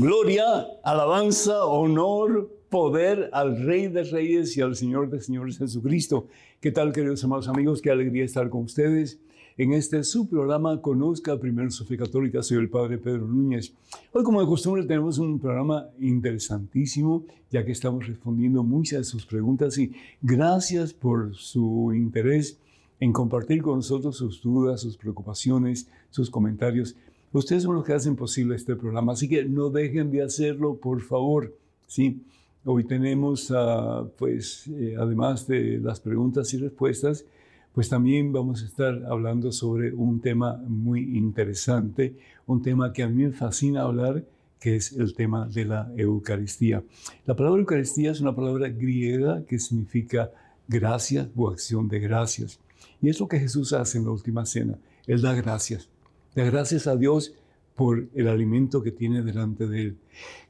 Gloria, alabanza, honor, poder al Rey de Reyes y al Señor de Señores Jesucristo. ¿Qué tal, queridos amados amigos? Qué alegría estar con ustedes en este su programa Conozca Primero su Fe Católica. Soy el Padre Pedro Núñez. Hoy, como de costumbre, tenemos un programa interesantísimo, ya que estamos respondiendo muchas de sus preguntas y gracias por su interés en compartir con nosotros sus dudas, sus preocupaciones, sus comentarios. Ustedes son los que hacen posible este programa, así que no dejen de hacerlo, por favor. Sí, hoy tenemos, uh, pues, eh, además de las preguntas y respuestas, pues también vamos a estar hablando sobre un tema muy interesante, un tema que a mí me fascina hablar, que es el tema de la Eucaristía. La palabra Eucaristía es una palabra griega que significa gracias o acción de gracias. Y es lo que Jesús hace en la última cena. Él da gracias. Da gracias a Dios por el alimento que tiene delante de él.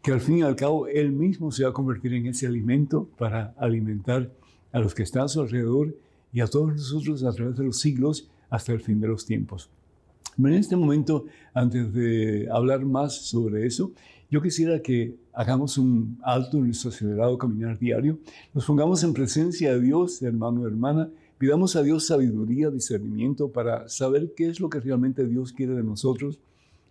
Que al fin y al cabo él mismo se va a convertir en ese alimento para alimentar a los que están a su alrededor y a todos nosotros a través de los siglos hasta el fin de los tiempos. En este momento, antes de hablar más sobre eso, yo quisiera que hagamos un alto en nuestro acelerado caminar diario, nos pongamos en presencia de Dios, hermano, hermana, Pidamos a Dios sabiduría, discernimiento para saber qué es lo que realmente Dios quiere de nosotros,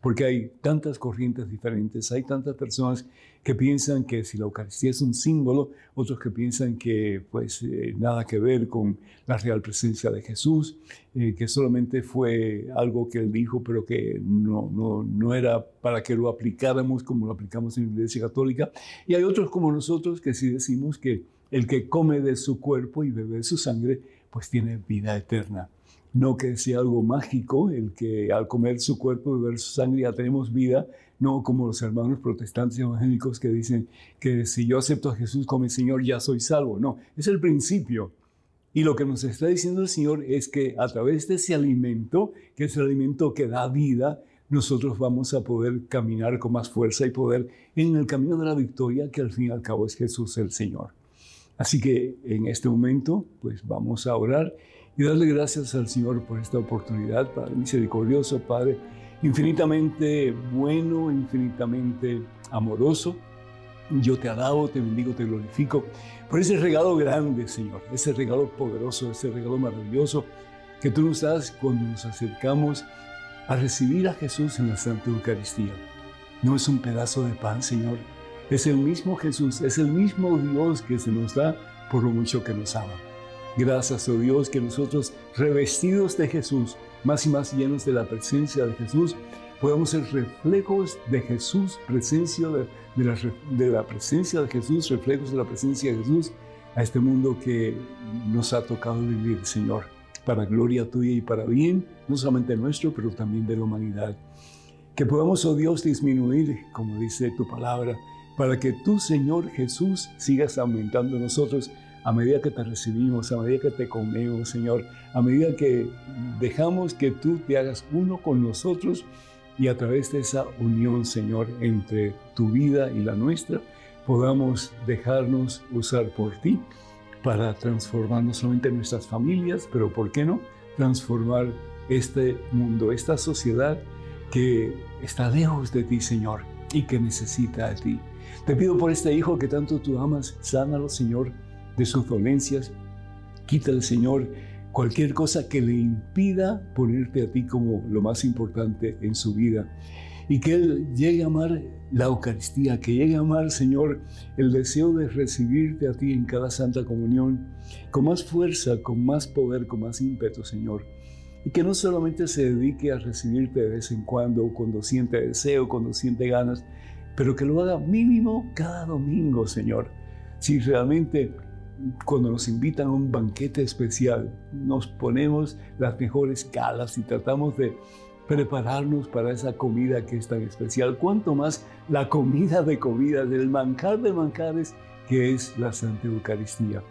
porque hay tantas corrientes diferentes, hay tantas personas que piensan que si la Eucaristía es un símbolo, otros que piensan que pues eh, nada que ver con la real presencia de Jesús, eh, que solamente fue algo que él dijo, pero que no, no, no era para que lo aplicáramos como lo aplicamos en la Iglesia Católica. Y hay otros como nosotros que sí decimos que el que come de su cuerpo y bebe de su sangre, pues tiene vida eterna. No que sea algo mágico el que al comer su cuerpo y beber su sangre ya tenemos vida, no como los hermanos protestantes evangélicos que dicen que si yo acepto a Jesús como el Señor ya soy salvo. No, es el principio. Y lo que nos está diciendo el Señor es que a través de ese alimento, que es el alimento que da vida, nosotros vamos a poder caminar con más fuerza y poder en el camino de la victoria, que al fin y al cabo es Jesús el Señor. Así que en este momento, pues vamos a orar y darle gracias al Señor por esta oportunidad, Padre misericordioso, Padre infinitamente bueno, infinitamente amoroso. Yo te alabo, te bendigo, te glorifico por ese regalo grande, Señor, ese regalo poderoso, ese regalo maravilloso que tú nos das cuando nos acercamos a recibir a Jesús en la Santa Eucaristía. No es un pedazo de pan, Señor, es el mismo Jesús, es el mismo Dios que se nos da por lo mucho que nos ama. Gracias, oh Dios, que nosotros, revestidos de Jesús, más y más llenos de la presencia de Jesús, podamos ser reflejos de Jesús, presencia de, la, presencia de Jesús, reflejos de la presencia de Jesús a este mundo que nos ha tocado vivir, Señor, para gloria tuya y para bien, no solamente nuestro, pero también de la humanidad. Que podamos, oh Dios, disminuir, como dice tu palabra, para que tú, Señor Jesús, sigas aumentando en nosotros a medida que te recibimos, a medida que te comemos, Señor, a medida que dejamos que tú te hagas uno con nosotros y a través de esa unión, Señor, entre tu vida y la nuestra, podamos dejarnos usar por ti para transformar no solamente nuestras familias, pero ¿por qué no? Transformar este mundo, esta sociedad que está lejos de ti, Señor, y que necesita de ti. Te pido por este hijo que tanto tú amas, sánalo, Señor, de sus dolencias. Quítale, Señor, cualquier cosa que le impida ponerte a ti como lo más importante en su vida. Y que Él llegue a amar la Eucaristía, que llegue a amar, Señor, el deseo de recibirte a ti en cada Santa Comunión, con más fuerza, con más poder, con más ímpetu, Señor. Y que no solamente se dedique a recibirte de vez en cuando, cuando siente deseo, cuando siente ganas, pero que lo haga mínimo cada domingo, Señor. Si realmente cuando nos invitan a un banquete especial, nos ponemos las mejores calas y tratamos de prepararnos para esa comida que es tan especial, cuanto más la comida de comida, del manjar de manjares que es la Santa Eucaristía.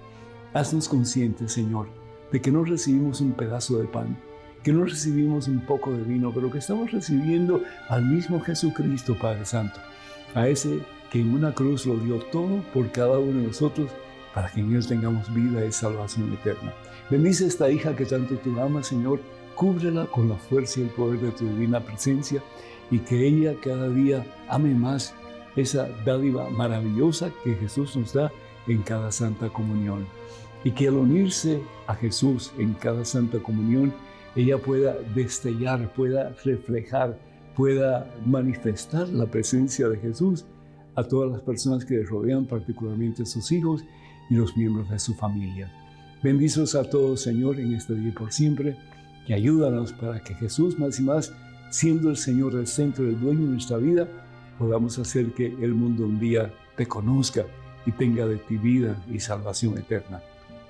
Haznos conscientes, Señor, de que no recibimos un pedazo de pan, que no recibimos un poco de vino, pero que estamos recibiendo al mismo Jesucristo, Padre Santo a ese que en una cruz lo dio todo por cada uno de nosotros para que en Él tengamos vida y salvación eterna. Bendice esta hija que tanto tú amas, Señor, cúbrela con la fuerza y el poder de tu divina presencia y que ella cada día ame más esa dádiva maravillosa que Jesús nos da en cada Santa Comunión. Y que al unirse a Jesús en cada Santa Comunión, ella pueda destellar, pueda reflejar, pueda manifestar la presencia de Jesús a todas las personas que le rodean, particularmente sus hijos y los miembros de su familia. Bendizos a todos, Señor, en este día y por siempre, y ayúdanos para que Jesús más y más, siendo el Señor el centro, el dueño de nuestra vida, podamos hacer que el mundo un día te conozca y tenga de ti vida y salvación eterna.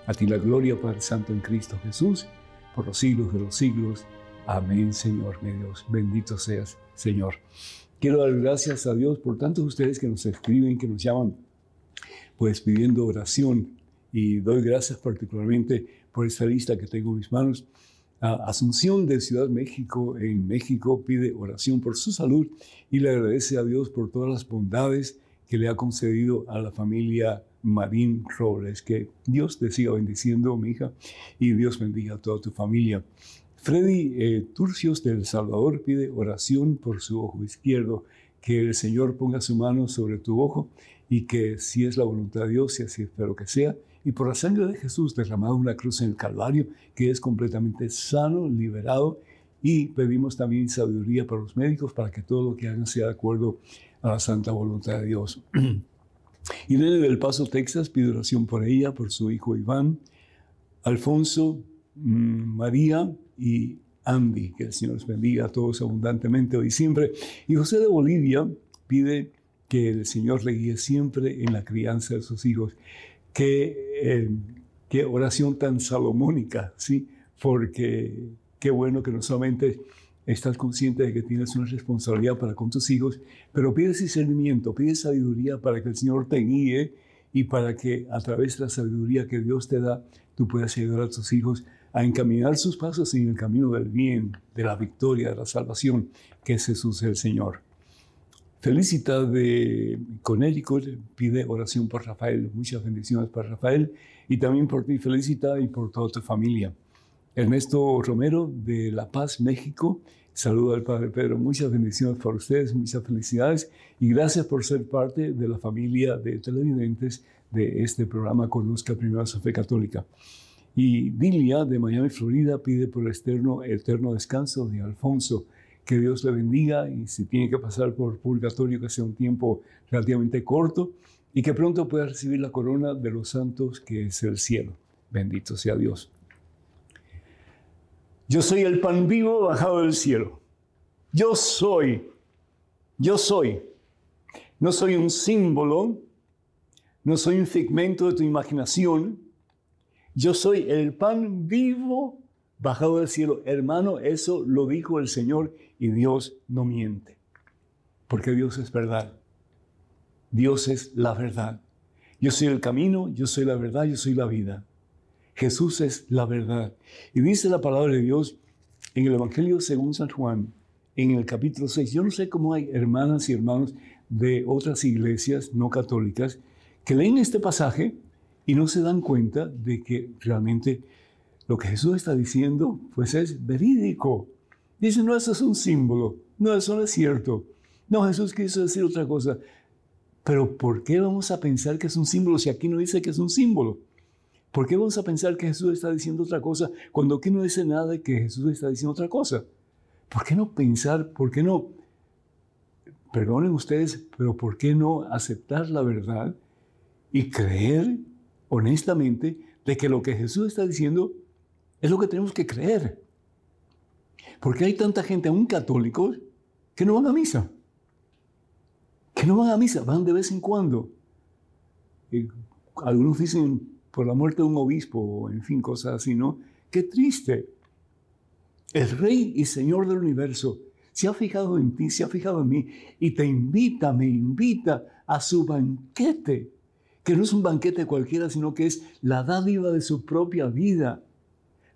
A ti la gloria, Padre Santo, en Cristo Jesús, por los siglos de los siglos. Amén, Señor, mi Dios. Bendito seas, Señor. Quiero dar gracias a Dios por tantos ustedes que nos escriben, que nos llaman, pues pidiendo oración. Y doy gracias particularmente por esta lista que tengo en mis manos. Asunción de Ciudad México en México pide oración por su salud y le agradece a Dios por todas las bondades que le ha concedido a la familia Marín Robles. Que Dios te siga bendiciendo, mi hija, y Dios bendiga a toda tu familia. Freddy eh, Turcios de El Salvador pide oración por su ojo izquierdo, que el Señor ponga su mano sobre tu ojo y que si es la voluntad de Dios, y así espero que sea, y por la sangre de Jesús derramado en la cruz en el Calvario, que es completamente sano, liberado, y pedimos también sabiduría para los médicos para que todo lo que hagan sea de acuerdo a la santa voluntad de Dios. Irene del Paso, Texas, pide oración por ella, por su hijo Iván, Alfonso, María y Andy, que el Señor los bendiga a todos abundantemente hoy y siempre. Y José de Bolivia pide que el Señor le guíe siempre en la crianza de sus hijos. Qué, eh, oración tan salomónica, ¿sí? Porque qué bueno que no solamente estás consciente de que tienes una responsabilidad para con tus hijos, pero pides discernimiento, pides sabiduría para que el Señor te guíe y para que a través de la sabiduría que Dios te da, tú puedas ayudar a tus hijos a encaminar sus pasos en el camino del bien, de la victoria, de la salvación, que es Jesús el Señor. Felicita de Connecticut pide oración por Rafael, muchas bendiciones para Rafael y también por ti, felicita y por toda tu familia. Ernesto Romero de La Paz, México. Saludo al Padre Pedro. Muchas bendiciones para ustedes, muchas felicidades y gracias por ser parte de la familia de televidentes de este programa Conozca Primero su Fe Católica. Y Dilia de Miami, Florida, pide por el eterno, eterno descanso de Alfonso. Que Dios le bendiga y si tiene que pasar por purgatorio, que sea un tiempo relativamente corto y que pronto pueda recibir la corona de los santos que es el cielo. Bendito sea Dios. Yo soy el pan vivo bajado del cielo. Yo soy, yo soy. No soy un símbolo, no soy un segmento de tu imaginación. Yo soy el pan vivo bajado del cielo. Hermano, eso lo dijo el Señor y Dios no miente. Porque Dios es verdad. Dios es la verdad. Yo soy el camino, yo soy la verdad, yo soy la vida. Jesús es la verdad. Y dice la palabra de Dios en el Evangelio según San Juan, en el capítulo 6. Yo no sé cómo hay hermanas y hermanos de otras iglesias no católicas que leen este pasaje y no se dan cuenta de que realmente lo que Jesús está diciendo pues es verídico. Dice, no, eso es un símbolo. No, eso no es cierto. No, Jesús quiso decir otra cosa. Pero ¿por qué vamos a pensar que es un símbolo si aquí no dice que es un símbolo? ¿Por qué vamos a pensar que Jesús está diciendo otra cosa cuando aquí no dice nada de que Jesús está diciendo otra cosa? ¿Por qué no pensar, por qué no, perdonen ustedes, pero por qué no aceptar la verdad y creer honestamente de que lo que Jesús está diciendo es lo que tenemos que creer? Porque hay tanta gente, aún católicos, que no van a misa. Que no van a misa, van de vez en cuando. Y algunos dicen, por la muerte de un obispo, en fin, cosas así, ¿no? Qué triste. El Rey y Señor del universo se ha fijado en ti, se ha fijado en mí y te invita, me invita a su banquete, que no es un banquete cualquiera, sino que es la dádiva de su propia vida,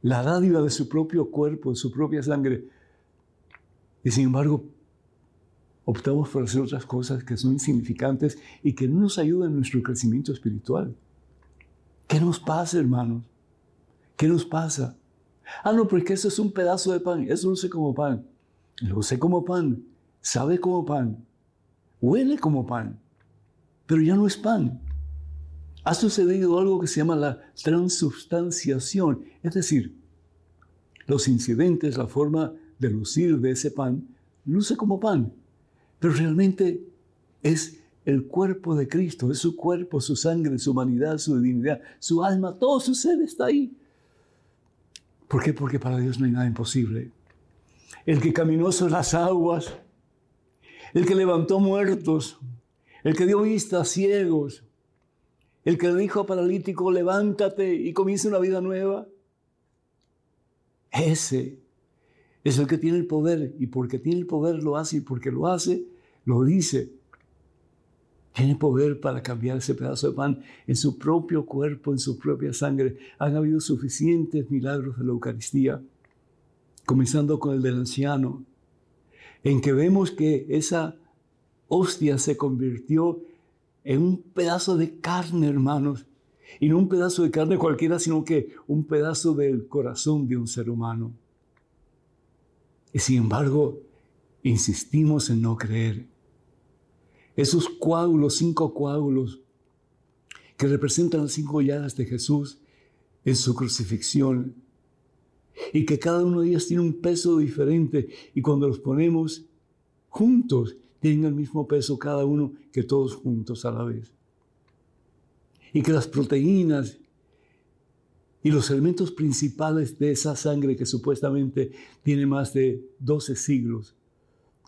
la dádiva de su propio cuerpo, de su propia sangre. Y sin embargo, optamos por hacer otras cosas que son insignificantes y que no nos ayudan en nuestro crecimiento espiritual. ¿Qué nos pasa, hermanos? ¿Qué nos pasa? Ah, no, porque eso es un pedazo de pan. Eso no sé como pan. Lo sé como pan. Sabe como pan. huele como pan, pero ya no es pan. Ha sucedido algo que se llama la transubstanciación, es decir, los incidentes, la forma de lucir de ese pan, luce como pan, pero realmente es el cuerpo de Cristo, es su cuerpo, su sangre, su humanidad, su divinidad, su alma, todo su ser está ahí. ¿Por qué? Porque para Dios no hay nada imposible. El que caminó sobre las aguas, el que levantó muertos, el que dio vista a ciegos, el que le dijo paralítico, levántate y comienza una vida nueva. Ese es el que tiene el poder y porque tiene el poder lo hace y porque lo hace, lo dice. Tiene poder para cambiar ese pedazo de pan en su propio cuerpo, en su propia sangre. Han habido suficientes milagros de la Eucaristía, comenzando con el del anciano, en que vemos que esa hostia se convirtió en un pedazo de carne, hermanos. Y no un pedazo de carne cualquiera, sino que un pedazo del corazón de un ser humano. Y sin embargo, insistimos en no creer. Esos coágulos, cinco coágulos, que representan las cinco llagas de Jesús en su crucifixión, y que cada uno de ellos tiene un peso diferente, y cuando los ponemos juntos, tienen el mismo peso cada uno que todos juntos a la vez. Y que las proteínas y los elementos principales de esa sangre que supuestamente tiene más de 12 siglos,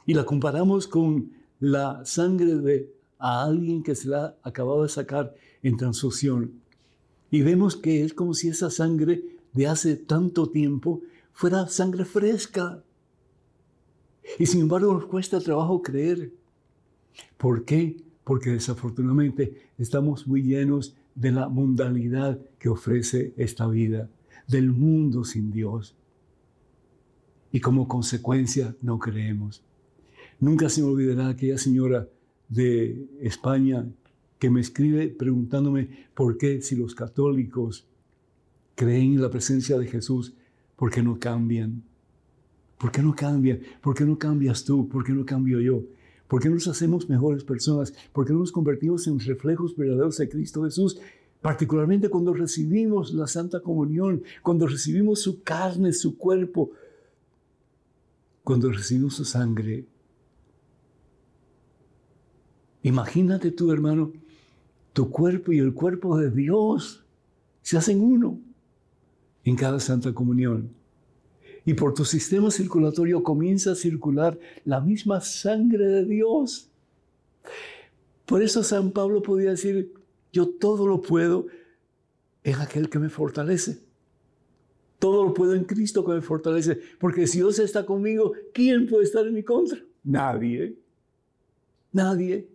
y la comparamos con la sangre de a alguien que se la ha acabado de sacar en transfusión, y vemos que es como si esa sangre de hace tanto tiempo fuera sangre fresca, y sin embargo nos cuesta trabajo creer. ¿Por qué? Porque desafortunadamente estamos muy llenos de la mundanidad que ofrece esta vida, del mundo sin Dios. Y como consecuencia no creemos. Nunca se me olvidará aquella señora de España que me escribe preguntándome por qué si los católicos creen en la presencia de Jesús, ¿por qué no cambian? ¿Por qué no cambian? ¿Por qué no cambias tú? ¿Por qué no cambio yo? ¿Por qué nos hacemos mejores personas? ¿Por qué no nos convertimos en reflejos verdaderos de Cristo Jesús? Particularmente cuando recibimos la Santa Comunión, cuando recibimos su carne, su cuerpo, cuando recibimos su sangre. Imagínate tú, hermano, tu cuerpo y el cuerpo de Dios se hacen uno en cada Santa Comunión y por tu sistema circulatorio comienza a circular la misma sangre de Dios. Por eso San Pablo podía decir, yo todo lo puedo en aquel que me fortalece. Todo lo puedo en Cristo que me fortalece. Porque si Dios está conmigo, ¿quién puede estar en mi contra? Nadie. Nadie.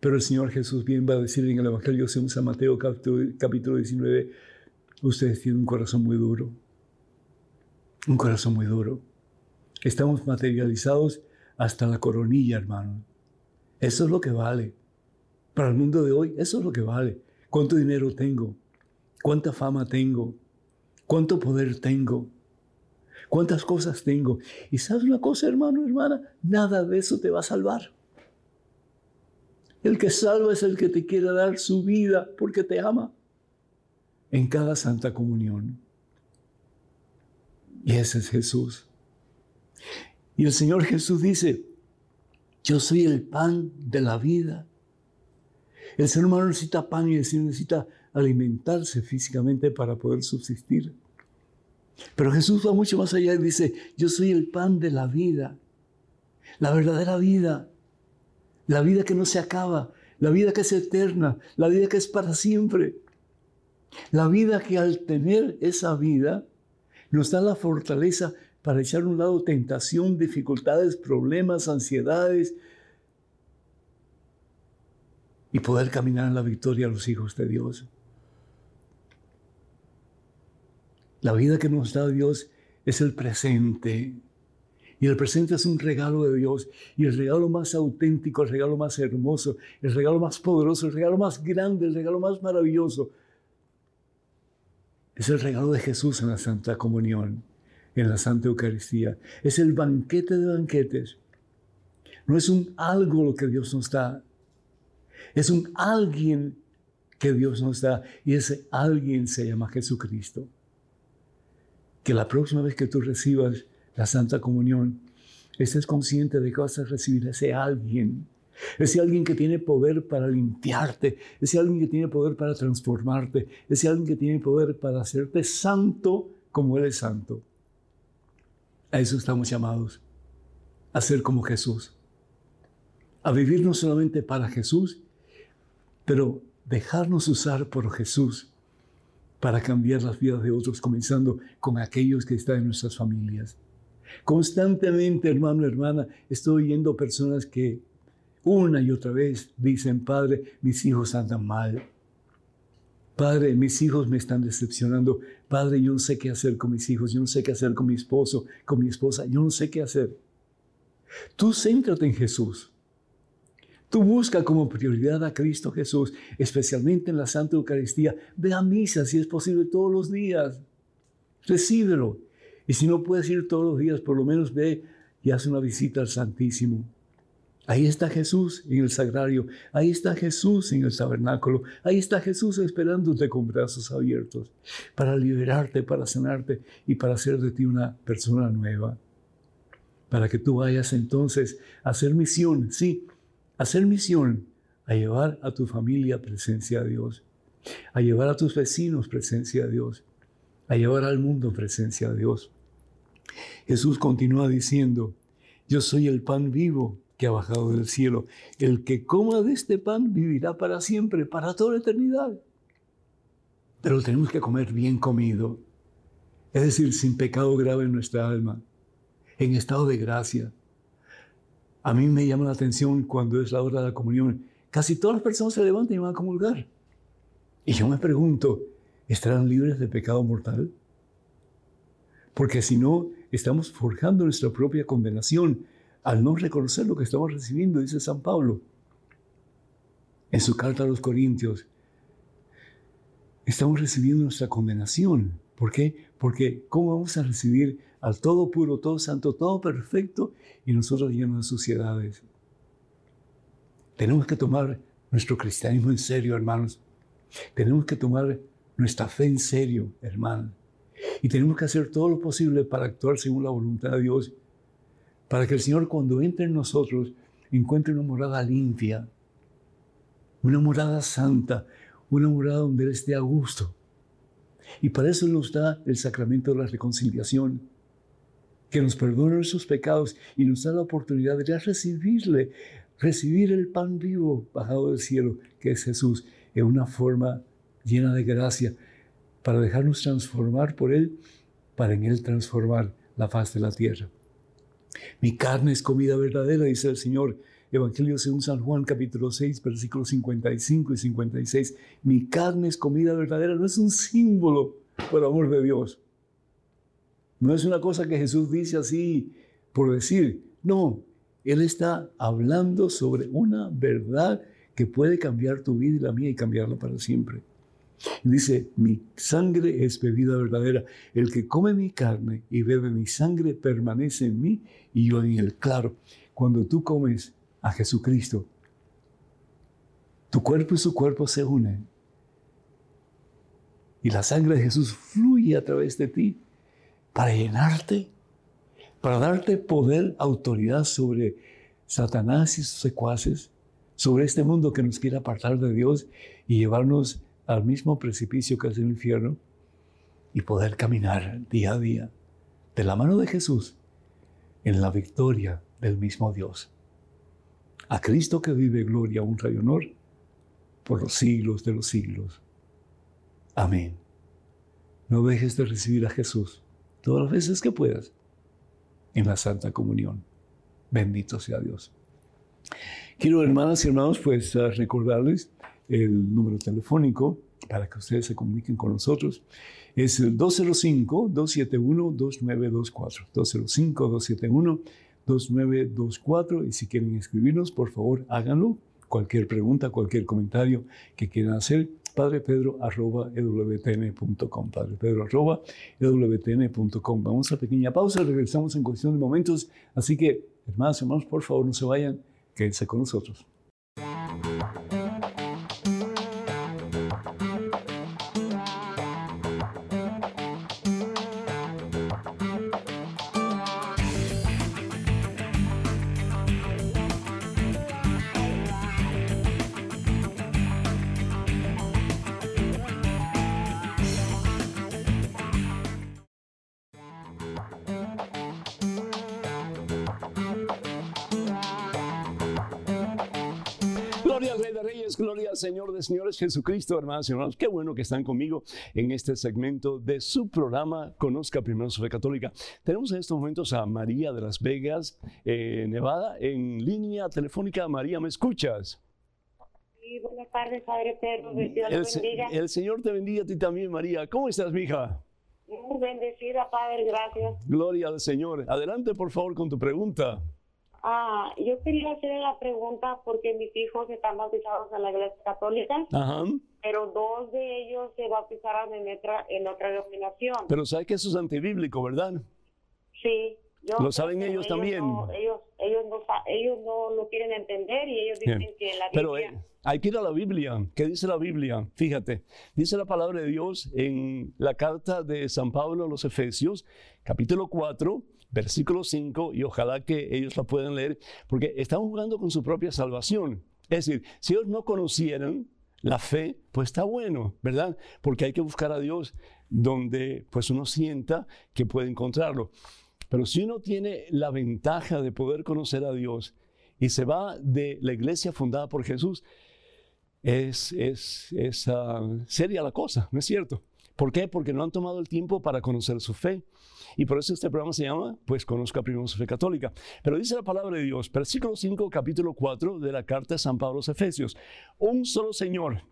Pero el Señor Jesús bien va a decir en el Evangelio según San Mateo capítulo 19, ustedes tienen un corazón muy duro un corazón muy duro. Estamos materializados hasta la coronilla, hermano. Eso es lo que vale. Para el mundo de hoy, eso es lo que vale. ¿Cuánto dinero tengo? ¿Cuánta fama tengo? ¿Cuánto poder tengo? ¿Cuántas cosas tengo? Y sabes una cosa, hermano, hermana, nada de eso te va a salvar. El que salva es el que te quiere dar su vida porque te ama en cada santa comunión. Y ese es Jesús. Y el Señor Jesús dice, yo soy el pan de la vida. El ser humano necesita pan y necesita alimentarse físicamente para poder subsistir. Pero Jesús va mucho más allá y dice, yo soy el pan de la vida, la verdadera vida, la vida que no se acaba, la vida que es eterna, la vida que es para siempre, la vida que al tener esa vida nos da la fortaleza para echar a un lado tentación, dificultades, problemas, ansiedades y poder caminar en la victoria a los hijos de Dios. La vida que nos da Dios es el presente. Y el presente es un regalo de Dios. Y el regalo más auténtico, el regalo más hermoso, el regalo más poderoso, el regalo más grande, el regalo más maravilloso es el regalo de Jesús en la Santa Comunión, en la Santa Eucaristía. Es el banquete de banquetes, No es un algo lo que Dios nos da. Es un alguien que Dios nos da. Y ese alguien se llama Jesucristo. Que la próxima vez que tú recibas la Santa Comunión, estés consciente de que vas a recibir ese alguien. Ese alguien que tiene poder para limpiarte, ese alguien que tiene poder para transformarte, ese alguien que tiene poder para hacerte santo como Él es santo. A eso estamos llamados, a ser como Jesús, a vivir no solamente para Jesús, pero dejarnos usar por Jesús para cambiar las vidas de otros, comenzando con aquellos que están en nuestras familias. Constantemente, hermano, hermana, estoy oyendo personas que una y otra vez dicen, Padre, mis hijos andan mal. Padre, mis hijos me están decepcionando. Padre, yo no sé qué hacer con mis hijos, yo no sé qué hacer con mi esposo, con mi esposa, yo no sé qué hacer. Tú céntrate en Jesús. Tú busca como prioridad a Cristo Jesús, especialmente en la Santa Eucaristía. Ve a misa si es posible todos los días. Recíbelo. Y si no puedes ir todos los días, por lo menos ve y haz una visita al Santísimo. Ahí está Jesús en el sagrario, ahí está Jesús en el tabernáculo, ahí está Jesús esperándote con brazos abiertos para liberarte, para sanarte y para hacer de ti una persona nueva. Para que tú vayas entonces a hacer misión, sí, a hacer misión, a llevar a tu familia presencia de Dios, a llevar a tus vecinos presencia de Dios, a llevar al mundo presencia de Dios. Jesús continúa diciendo, yo soy el pan vivo que ha bajado del cielo. El que coma de este pan vivirá para siempre, para toda la eternidad. Pero tenemos que comer bien comido, es decir, sin pecado grave en nuestra alma, en estado de gracia. A mí me llama la atención cuando es la hora de la comunión. Casi todas las personas se levantan y van a comulgar. Y yo me pregunto, ¿estarán libres de pecado mortal? Porque si no, estamos forjando nuestra propia condenación al no reconocer lo que estamos recibiendo, dice San Pablo en su carta a los Corintios. Estamos recibiendo nuestra condenación. ¿Por qué? Porque ¿cómo vamos a recibir al todo puro, todo santo, todo perfecto y nosotros llenos de suciedades? Tenemos que tomar nuestro cristianismo en serio, hermanos. Tenemos que tomar nuestra fe en serio, hermanos. Y tenemos que hacer todo lo posible para actuar según la voluntad de Dios para que el Señor cuando entre en nosotros encuentre una morada limpia, una morada santa, una morada donde Él esté a gusto. Y para eso nos da el sacramento de la reconciliación, que nos perdona nuestros pecados y nos da la oportunidad de recibirle, recibir el pan vivo bajado del cielo, que es Jesús, en una forma llena de gracia, para dejarnos transformar por Él, para en Él transformar la faz de la tierra. Mi carne es comida verdadera, dice el Señor. Evangelio según San Juan capítulo 6, versículos 55 y 56. Mi carne es comida verdadera, no es un símbolo, por amor de Dios. No es una cosa que Jesús dice así por decir. No, Él está hablando sobre una verdad que puede cambiar tu vida y la mía y cambiarla para siempre. Dice, mi sangre es bebida verdadera. El que come mi carne y bebe mi sangre permanece en mí y yo en él. Claro, cuando tú comes a Jesucristo, tu cuerpo y su cuerpo se unen. Y la sangre de Jesús fluye a través de ti para llenarte, para darte poder, autoridad sobre Satanás y sus secuaces, sobre este mundo que nos quiere apartar de Dios y llevarnos al mismo precipicio que es el infierno y poder caminar día a día de la mano de Jesús en la victoria del mismo Dios. A Cristo que vive gloria, honra y honor por los siglos de los siglos. Amén. No dejes de recibir a Jesús todas las veces que puedas en la Santa Comunión. Bendito sea Dios. Quiero, hermanas y hermanos, pues recordarles el número telefónico para que ustedes se comuniquen con nosotros. Es el 205-271-2924. 205-271-2924. Y si quieren escribirnos, por favor, háganlo. Cualquier pregunta, cualquier comentario que quieran hacer, padrepedro.ewtn.com. Padrepedro.ewtn.com. Vamos a pequeña pausa, regresamos en cuestión de momentos. Así que Hermanos, hermanos, por favor, no se vayan, quédense con nosotros. Al Señor Jesucristo, hermanos y hermanos. Qué bueno que están conmigo en este segmento de su programa Conozca Primero su Fe Católica. Tenemos en estos momentos a María de Las Vegas, eh, Nevada, en línea telefónica. María, ¿me escuchas? Sí, buenas tardes, Padre Pedro. Dios El, bendiga. el Señor te bendiga a ti también, María. ¿Cómo estás, mija? Muy bendecida, Padre, gracias. Gloria al Señor. Adelante, por favor, con tu pregunta. Ah, yo quería hacer la pregunta porque mis hijos están bautizados en la Iglesia Católica, Ajá. pero dos de ellos se bautizaron en otra, en otra denominación. Pero sabes que eso es antibíblico, ¿verdad? Sí. Yo ¿Lo saben pero ellos también? no- ellos, ellos, no, ellos no lo quieren entender y ellos dicen Bien. que la Pero Biblia... eh, hay que ir a la Biblia. ¿Qué dice la Biblia? Fíjate, dice la palabra de Dios en la carta de San Pablo a los Efesios, capítulo 4, versículo 5, y ojalá que ellos la puedan leer, porque están jugando con su propia salvación. Es decir, si ellos no conocieran la fe, pues está bueno, ¿verdad? Porque hay que buscar a Dios donde pues uno sienta que puede encontrarlo. Pero si uno tiene la ventaja de poder conocer a Dios y se va de la iglesia fundada por Jesús, es, es, ah, seria la cosa, ¿no es cierto? ¿Por qué? Porque no han tomado el tiempo para conocer su fe. Y por eso este programa se llama, pues, Conozca primero su fe católica. Pero dice la palabra de Dios, versículo 5, capítulo 4 de la carta de San Pablo a los Efesios. Un solo Señor,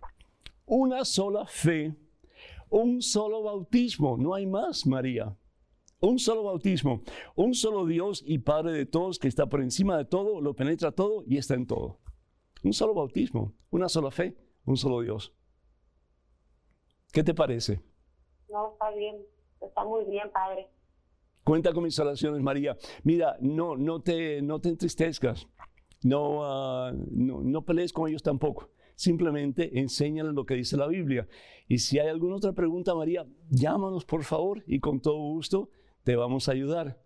una sola fe, un solo bautismo. No hay más, María. Un solo bautismo, un solo Dios y Padre de todos, que está por encima de todo, lo penetra todo y está en todo. Un solo bautismo, una sola fe, un solo Dios. ¿Qué te parece? Bien. Está muy bien, Padre. Cuenta con mis oraciones, María. Mira, no, no, te, no te entristezcas. No, no, no pelees con ellos tampoco. Simplemente enséñales lo que dice la Biblia. Y si hay alguna otra pregunta, María, llámanos por favor y con todo gusto te vamos a ayudar.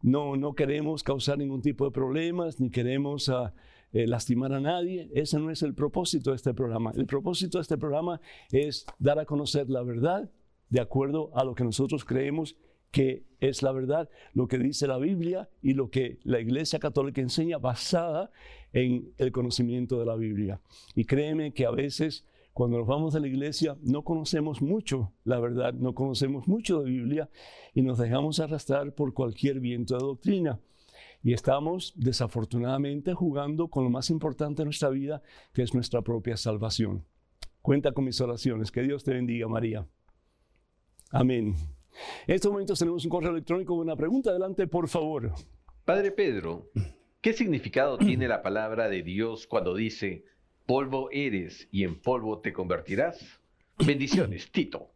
No, no queremos causar ningún tipo de problemas, ni queremos ah, eh, lastimar a nadie. Ese no es el propósito de este programa. El propósito de este programa es dar a conocer la verdad de acuerdo a lo que nosotros creemos que es la verdad, lo que dice la Biblia y lo que la Iglesia Católica enseña basada en el conocimiento de la Biblia. Y créeme que a veces cuando nos vamos de la iglesia no conocemos mucho la verdad, no conocemos mucho de Biblia y nos dejamos arrastrar por cualquier viento de doctrina. Y estamos desafortunadamente jugando con lo más importante de nuestra vida, que es nuestra propia salvación. Cuenta con mis oraciones. Que Dios te bendiga, María. Amén. En estos momentos tenemos un correo electrónico con una pregunta. Adelante, por favor. Padre Pedro, ¿qué significado tiene la palabra de Dios cuando dice, polvo eres y en polvo te convertirás? Bendiciones, Tito.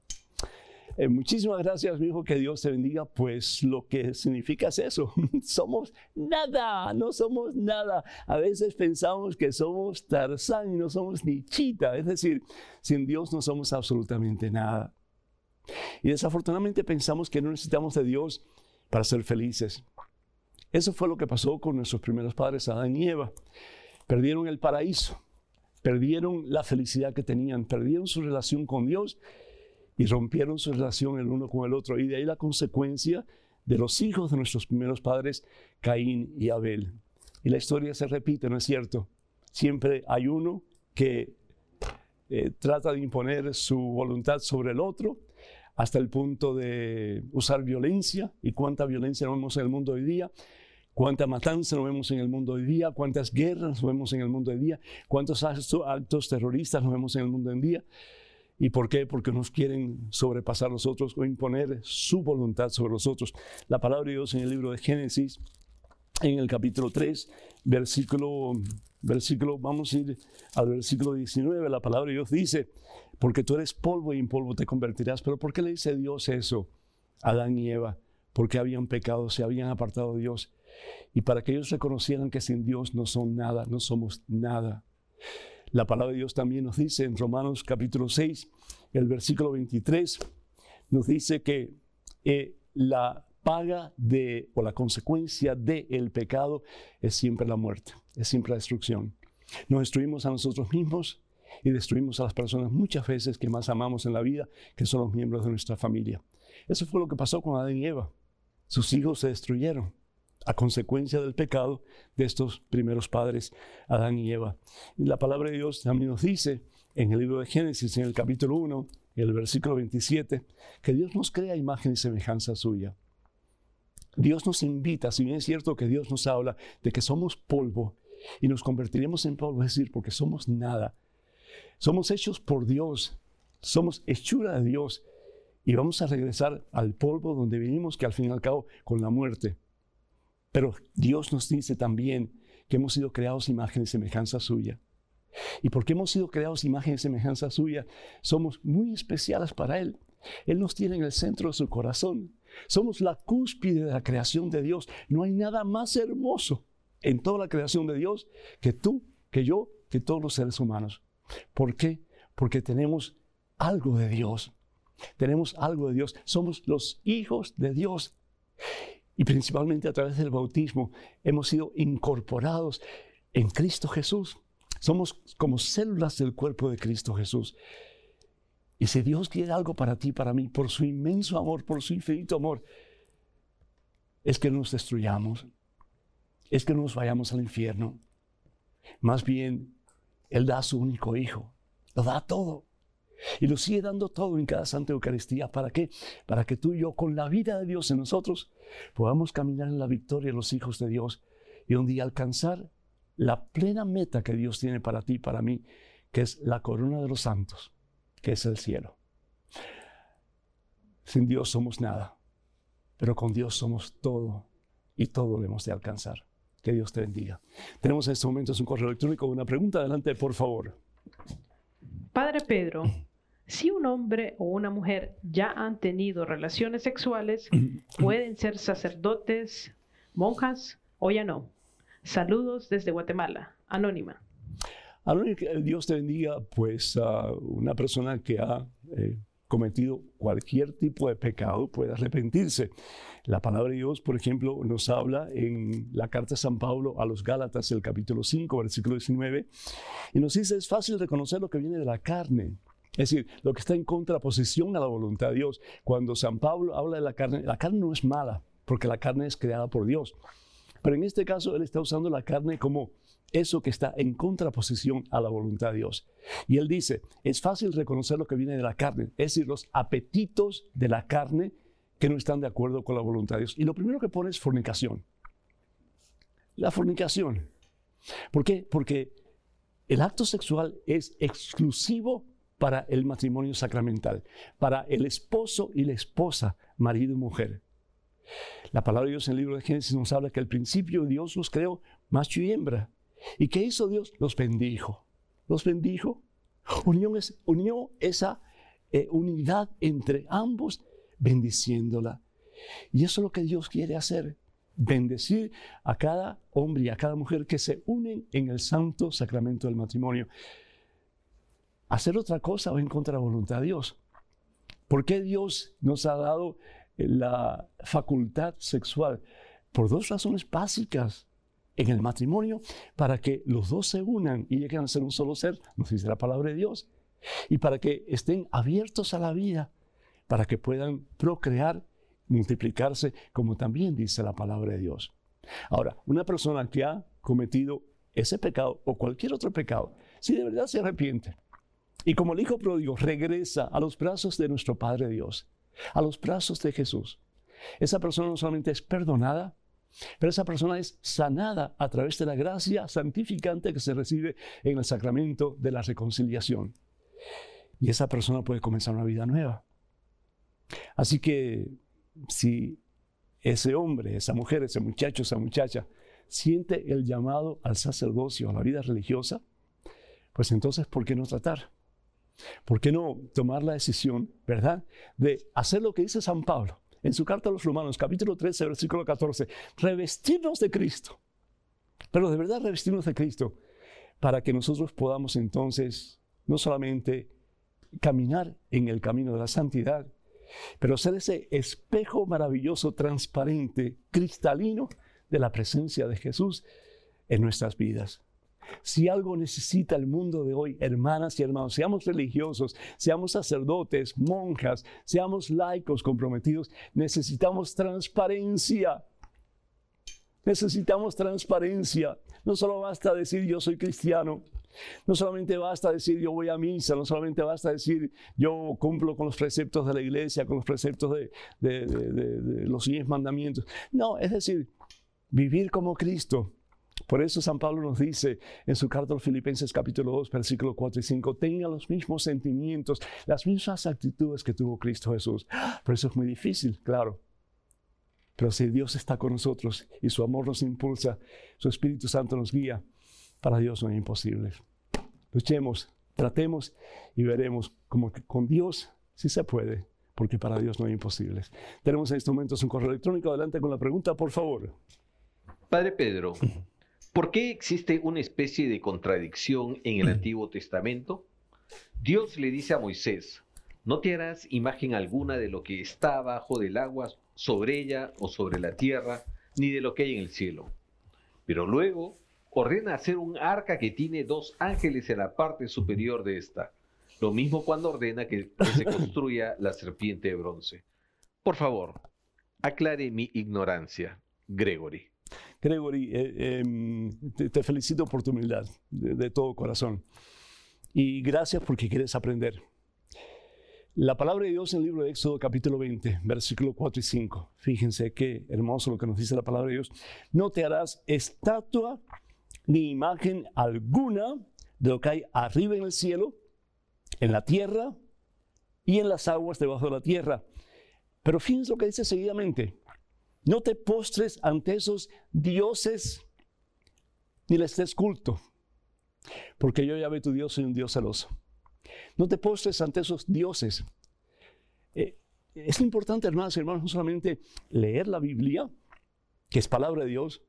Eh, muchísimas gracias, mi hijo, que Dios te bendiga. Pues lo que significa es eso. somos nada, no somos nada. A veces pensamos que somos Tarzán y no somos ni Chita. Es decir, sin Dios no somos absolutamente nada. Y desafortunadamente pensamos que no necesitamos de Dios para ser felices. Eso fue lo que pasó con nuestros primeros padres, Adán y Eva. Perdieron el paraíso, perdieron la felicidad que tenían, perdieron su relación con Dios y rompieron su relación el uno con el otro. Y de ahí la consecuencia de los hijos de nuestros primeros padres, Caín y Abel. Y la historia se repite, ¿no es cierto? Siempre hay uno que eh, trata de imponer su voluntad sobre el otro hasta el punto de usar violencia. ¿Y cuánta violencia no vemos en el mundo hoy día? cuánta matanza nos vemos en el mundo hoy día, cuántas guerras nos vemos en el mundo hoy día, cuántos actos terroristas nos vemos en el mundo hoy día. ¿Y por qué? Porque nos quieren sobrepasar nosotros o imponer su voluntad sobre nosotros. La palabra de Dios en el libro de Génesis, en el capítulo 3, versículo, versículo, vamos a ir al versículo 19, la palabra de Dios dice, porque tú eres polvo y en polvo te convertirás. Pero ¿por qué le dice Dios eso a Adán y Eva? Porque habían pecado, se habían apartado de Dios. y para que ellos reconocieran que sin Dios no son nada, no somos nada. La palabra de Dios también nos dice en Romanos capítulo 6, el versículo 23, nos dice que eh, la paga de o la consecuencia del pecado es siempre la muerte, es siempre la destrucción. Nos destruimos a nosotros mismos y destruimos a las personas muchas veces que más amamos en la vida, que son los miembros de nuestra familia. Eso fue lo que pasó con Adán y Eva. Sus hijos se destruyeron a consecuencia del pecado de estos primeros padres, Adán y Eva. Y la palabra de Dios también nos dice en el libro de Génesis, en el capítulo 1, en el versículo 27, que Dios nos crea imagen y semejanza suya. Dios nos invita, si bien es cierto que Dios nos habla de que somos polvo y nos convertiremos en polvo, es decir, porque somos nada. Somos hechos por Dios, somos hechura de Dios y vamos a regresar al polvo donde vinimos, que al fin y al cabo con la muerte. Pero Dios nos dice también que hemos sido creados imagen y semejanza suya. Y porque hemos sido creados imagen y semejanza suya, somos muy especiales para Él. Él nos tiene en el centro de su corazón. Somos la cúspide de la creación de Dios. No hay nada más hermoso en toda la creación de Dios que tú, que yo, que todos los seres humanos. ¿Por qué? Porque tenemos algo de Dios. Tenemos algo de Dios. Somos los hijos de Dios y principalmente a través del bautismo hemos sido incorporados en Cristo Jesús. Somos como células del cuerpo de Cristo Jesús. Y si Dios quiere algo para ti, para mí, por su inmenso amor, por su infinito amor, es que no nos destruyamos, es que no nos vayamos al infierno. Más bien, Él da a su único hijo, lo da todo. Y lo sigue dando todo en cada Santa Eucaristía. ¿Para qué? Para que tú y yo, con la vida de Dios en nosotros, podamos caminar en la victoria de los hijos de Dios y un día alcanzar la plena meta que Dios tiene para ti y para mí, que es la corona de los santos, que es el cielo. Sin Dios somos nada, pero con Dios somos todo y todo debemos de alcanzar. Que Dios te bendiga. Tenemos en estos momentos un correo electrónico, una pregunta. Adelante, por favor. Padre Pedro, si un hombre o una mujer ya han tenido relaciones sexuales, pueden ser sacerdotes, monjas o ya no. Saludos desde Guatemala. Anónima. Anónima, Dios te bendiga, pues una persona que ha eh, cometido cualquier tipo de pecado puede arrepentirse. La palabra de Dios, por ejemplo, nos habla en la carta de San Pablo a los Gálatas, el capítulo 5, versículo 19, y nos dice, es fácil reconocer lo que viene de la carne, es decir, lo que está en contraposición a la voluntad de Dios. Cuando San Pablo habla de la carne, la carne no es mala, porque la carne es creada por Dios. Pero en este caso, él está usando la carne como eso que está en contraposición a la voluntad de Dios. Y él dice, es fácil reconocer lo que viene de la carne, es decir, los apetitos de la carne que no están de acuerdo con la voluntad de Dios. Y lo primero que pone es fornicación. La fornicación. ¿Por qué? Porque el acto sexual es exclusivo para el matrimonio sacramental, para el esposo y la esposa, marido y mujer. La palabra de Dios en el libro de Génesis nos habla que al principio Dios los creó macho y hembra. ¿Y qué hizo Dios? Los bendijo. Los bendijo. Unió, es, unió esa eh, unidad entre ambos, bendiciéndola. Y eso es lo que Dios quiere hacer. Bendecir a cada hombre y a cada mujer que se unen en el santo sacramento del matrimonio hacer otra cosa va en contra de la voluntad de Dios. ¿Por qué Dios nos ha dado eh, la facultad sexual? Por dos razones básicas en el matrimonio, para que los dos se unan y lleguen a ser un solo ser, nos dice la palabra de Dios, y para que estén abiertos a la vida, para que puedan procrear, multiplicarse, como también dice la palabra de Dios. Ahora, una persona que ha cometido ese pecado o cualquier otro pecado, si de verdad se arrepiente, y como el Hijo pródigo regresa a los brazos de nuestro Padre Dios, a los brazos de Jesús, esa persona no solamente es perdonada, pero esa persona es sanada a través de la gracia santificante que se recibe en el sacramento de la reconciliación. Y esa persona puede comenzar una vida nueva. Así que si ese hombre, esa mujer, ese muchacho, esa muchacha siente el llamado al sacerdocio, a la vida religiosa, pues entonces, ¿por qué no tratar? ¿Por qué no tomar la decisión, verdad, de hacer lo que dice San Pablo? En su carta a los Romanos, capítulo 13, versículo 14, revestirnos de Cristo. Pero de verdad revestirnos de Cristo para que nosotros podamos entonces no solamente caminar en el camino de la santidad, pero ser ese espejo maravilloso, transparente, cristalino de la presencia de Jesús en nuestras vidas. Si algo necesita el mundo de hoy, hermanas y hermanos, seamos religiosos, seamos sacerdotes, monjas, seamos laicos comprometidos, necesitamos transparencia. Necesitamos transparencia. No solo basta decir yo soy cristiano, no solamente basta decir yo voy a misa, no solamente basta decir yo cumplo con los preceptos de la iglesia, con los preceptos de, de los diez mandamientos. No, es decir, vivir como Cristo. Por eso San Pablo nos dice en su carta a los Filipenses capítulo 2, versículo 4 y 5, tenga los mismos sentimientos, las mismas actitudes que tuvo Cristo Jesús. Por eso es muy difícil, claro. Pero si Dios está con nosotros y su amor nos impulsa, su Espíritu Santo nos guía, para Dios no es imposible. Luchemos, tratemos y veremos como que con Dios sí se puede, porque para Dios no hay imposibles. Tenemos en estos momentos un correo electrónico. Adelante con la pregunta, por favor. Padre Pedro, ¿por qué existe una especie de contradicción en el Antiguo Testamento? Dios le dice a Moisés, no te harás imagen alguna de lo que está abajo del agua, sobre ella o sobre la tierra, ni de lo que hay en el cielo. Pero luego ordena hacer un arca que tiene dos ángeles en la parte superior de esta. Lo mismo cuando ordena que, se construya la serpiente de bronce. Por favor, aclare mi ignorancia, Gregory. Gregory, eh, em, te, felicito por tu humildad de, todo corazón. Y gracias porque quieres aprender. La palabra de Dios en el libro de Éxodo capítulo 20, versículo 4 y 5. Fíjense qué hermoso lo que nos dice la palabra de Dios. No te harás estatua ni imagen alguna de lo que hay arriba en el cielo, en la tierra y en las aguas debajo de la tierra. Pero fíjense lo que dice seguidamente. No te postres ante esos dioses ni les des culto, porque yo ya ve tu Dios soy un Dios celoso. No te postres ante esos dioses. Eh, es importante, hermanos y hermanos, no solamente leer la Biblia, que es palabra de Dios,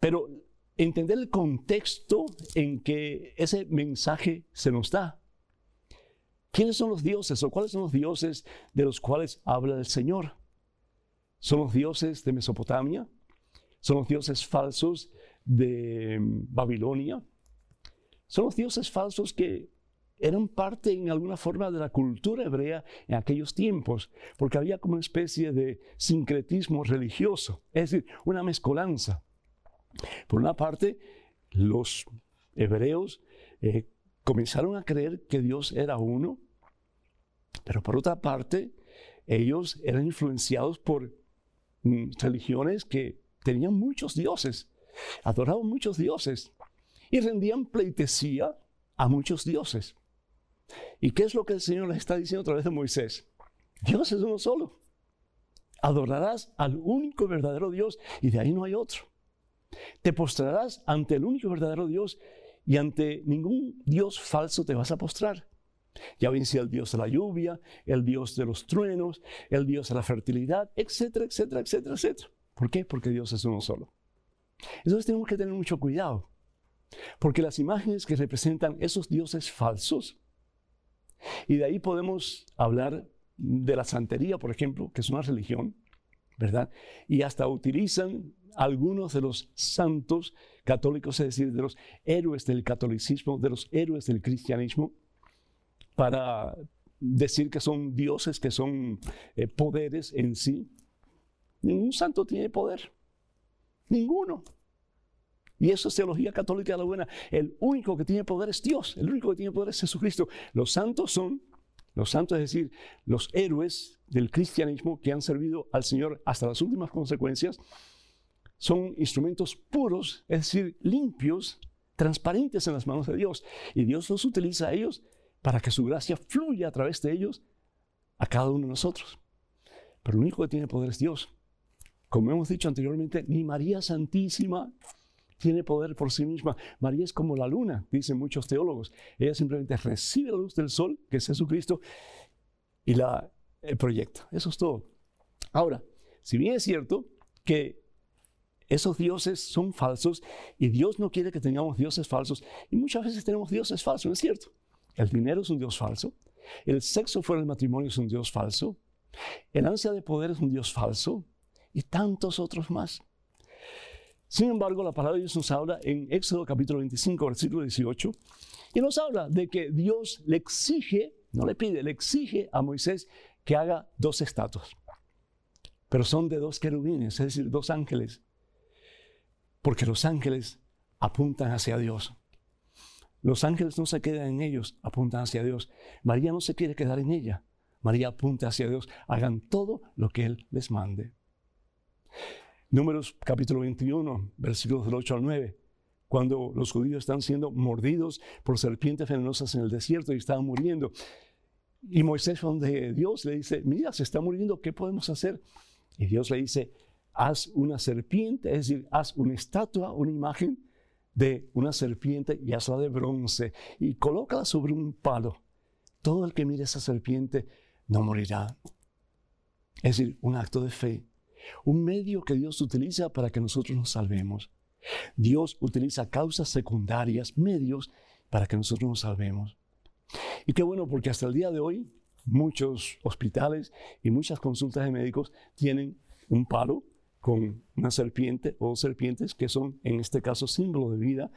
pero entender el contexto en que ese mensaje se nos da. ¿Quiénes son los dioses o cuáles son los dioses de los cuales habla el Señor? ¿Son los dioses de Mesopotamia? ¿Son los dioses falsos de mm, Babilonia? ¿Son los dioses falsos que eran parte en alguna forma de la cultura hebrea en aquellos tiempos? Porque había como una especie de sincretismo religioso, es decir, una mezcolanza. Por una parte, los hebreos eh, comenzaron a creer que Dios era uno, pero por otra parte, ellos eran influenciados por religiones que tenían muchos dioses, adoraban muchos dioses y rendían pleitesía a muchos dioses. ¿Y qué es lo que el Señor les está diciendo a través de Moisés? Dios es uno solo. Adorarás al único verdadero Dios y de ahí no hay otro. Te postrarás ante el único verdadero Dios y ante ningún Dios falso te vas a postrar. Ya vencía el dios de la lluvia, el dios de los truenos, el dios de la fertilidad, etcétera, etcétera, etcétera, etcétera. ¿Por qué? Porque Dios es uno solo. Entonces tenemos que tener mucho cuidado, porque las imágenes que representan esos dioses falsos, y de ahí podemos hablar de la santería, por ejemplo, que es una religión, ¿verdad? Y hasta utilizan algunos de los santos católicos, es decir, de los héroes del catolicismo, de los héroes del cristianismo, para decir que son dioses, que son eh, poderes en sí. Ningún santo tiene poder. Ninguno. Y eso es teología católica de la buena. El único que tiene poder es Dios. El único que tiene poder es Jesucristo. Los santos son, los santos es decir, los héroes del cristianismo que han servido al Señor hasta las últimas consecuencias. Son instrumentos puros, es decir, limpios, transparentes en las manos de Dios. Y Dios los utiliza a ellos para que su gracia fluya a través de ellos a cada uno de nosotros. Pero el único que tiene poder es Dios. Como hemos dicho anteriormente, ni María Santísima tiene poder por sí misma. María es como la luna, dicen muchos teólogos. Ella simplemente recibe la luz del sol, que es Jesucristo, y la proyecta. Eso es todo. Ahora, si bien es cierto que esos dioses son falsos y Dios no quiere que tengamos dioses falsos, y muchas veces tenemos dioses falsos, ¿no es cierto? El dinero es un dios falso, el sexo fuera del matrimonio es un dios falso, el ansia de poder es un dios falso y tantos otros más. Sin embargo, la palabra de Dios nos habla en Éxodo capítulo 25, versículo 18, y nos habla de que Dios le exige, no le pide, le exige a Moisés que haga dos estatuas. Pero son de dos querubines, es decir, dos ángeles. Porque los ángeles apuntan hacia Dios. Los ángeles no se quedan en ellos, apuntan hacia Dios. María no se quiere quedar en ella. María apunta hacia Dios. Hagan todo lo que Él les mande. Números capítulo 21, versículos del 8 al 9. Cuando los judíos están siendo mordidos por serpientes venenosas en el desierto y están muriendo. Y Moisés, donde Dios le dice, mira, se está muriendo, ¿qué podemos hacer? Y Dios le dice, haz una serpiente, es decir, haz una estatua, una imagen de una serpiente y hazla de bronce y colócala sobre un palo. Todo el que mire esa serpiente no morirá. Es decir, un acto de fe un medio que Dios utiliza para que nosotros nos salvemos. Dios utiliza causas secundarias, medios, para que nosotros nos salvemos. Y qué bueno, porque hasta el día de hoy muchos hospitales y muchas consultas de médicos tienen un palo con una serpiente o serpientes que son en este caso símbolo de vida,